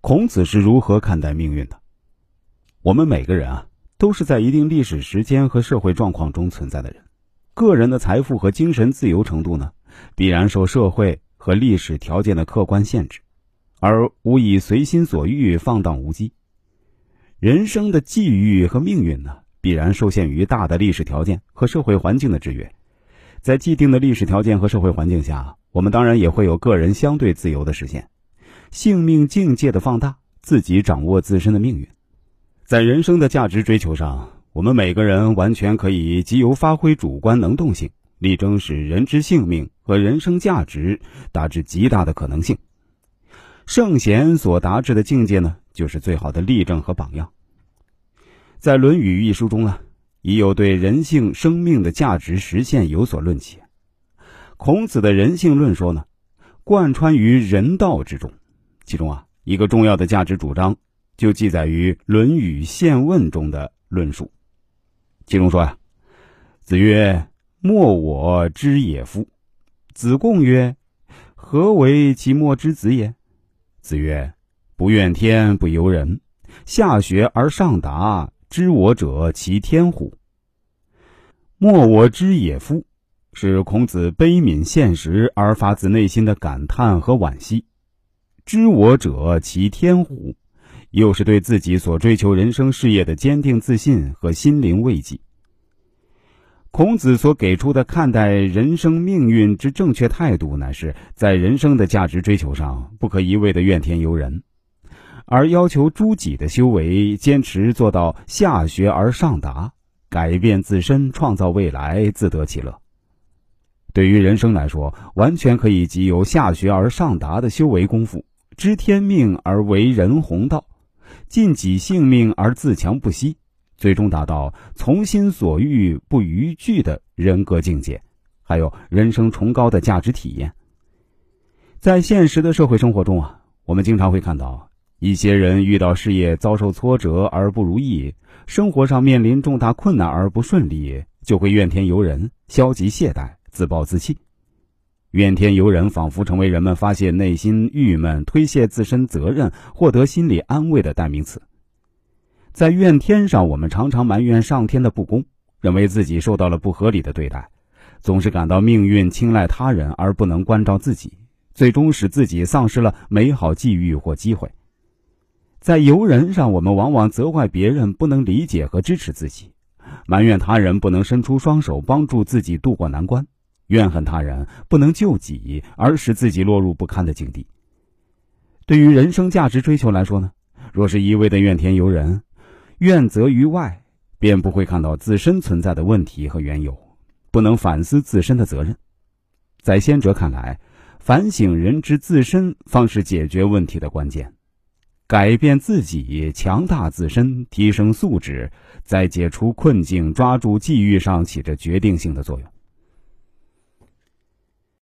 孔子是如何看待命运的？我们每个人啊，都是在一定历史时间和社会状况中存在的人，个人的财富和精神自由程度呢，必然受社会和历史条件的客观限制，而无以随心所欲放荡无羁。人生的际遇和命运呢，必然受限于大的历史条件和社会环境的制约。在既定的历史条件和社会环境下，我们当然也会有个人相对自由的实现。性命境界的放大，自己掌握自身的命运，在人生的价值追求上，我们每个人完全可以极由发挥主观能动性，力争使人之性命和人生价值达至极大的可能性。圣贤所达至的境界呢，就是最好的例证和榜样。在《论语》一书中啊，已有对人性生命的价值实现有所论起。孔子的人性论说呢，贯穿于人道之中。其中啊，一个重要的价值主张就记载于《论语宪问》中的论述。其中说呀：“子曰：‘莫我之也夫。’子贡曰：‘何为其莫之子也？’子曰：‘不怨天不尤人，下学而上达，知我者其天乎？’莫我之也夫，是孔子悲悯现实而发自内心的感叹和惋惜。”知我者，其天乎？又是对自己所追求人生事业的坚定自信和心灵慰藉。孔子所给出的看待人生命运之正确态度，乃是在人生的价值追求上，不可一味的怨天尤人，而要求诸己的修为，坚持做到下学而上达，改变自身，创造未来，自得其乐。对于人生来说，完全可以集由下学而上达的修为功夫。知天命而为人弘道，尽己性命而自强不息，最终达到从心所欲不逾矩的人格境界，还有人生崇高的价值体验。在现实的社会生活中啊，我们经常会看到一些人遇到事业遭受挫折而不如意，生活上面临重大困难而不顺利，就会怨天尤人、消极懈怠、自暴自弃。怨天尤人，仿佛成为人们发泄内心郁闷、推卸自身责任、获得心理安慰的代名词。在怨天上，我们常常埋怨上天的不公，认为自己受到了不合理的对待，总是感到命运青睐他人而不能关照自己，最终使自己丧失了美好际遇或机会。在尤人上，我们往往责怪别人不能理解和支持自己，埋怨他人不能伸出双手帮助自己渡过难关。怨恨他人不能救己，而使自己落入不堪的境地。对于人生价值追求来说呢，若是一味的怨天尤人、怨责于外，便不会看到自身存在的问题和缘由，不能反思自身的责任。在先哲看来，反省人之自身，方是解决问题的关键。改变自己，强大自身，提升素质，在解除困境、抓住机遇上起着决定性的作用。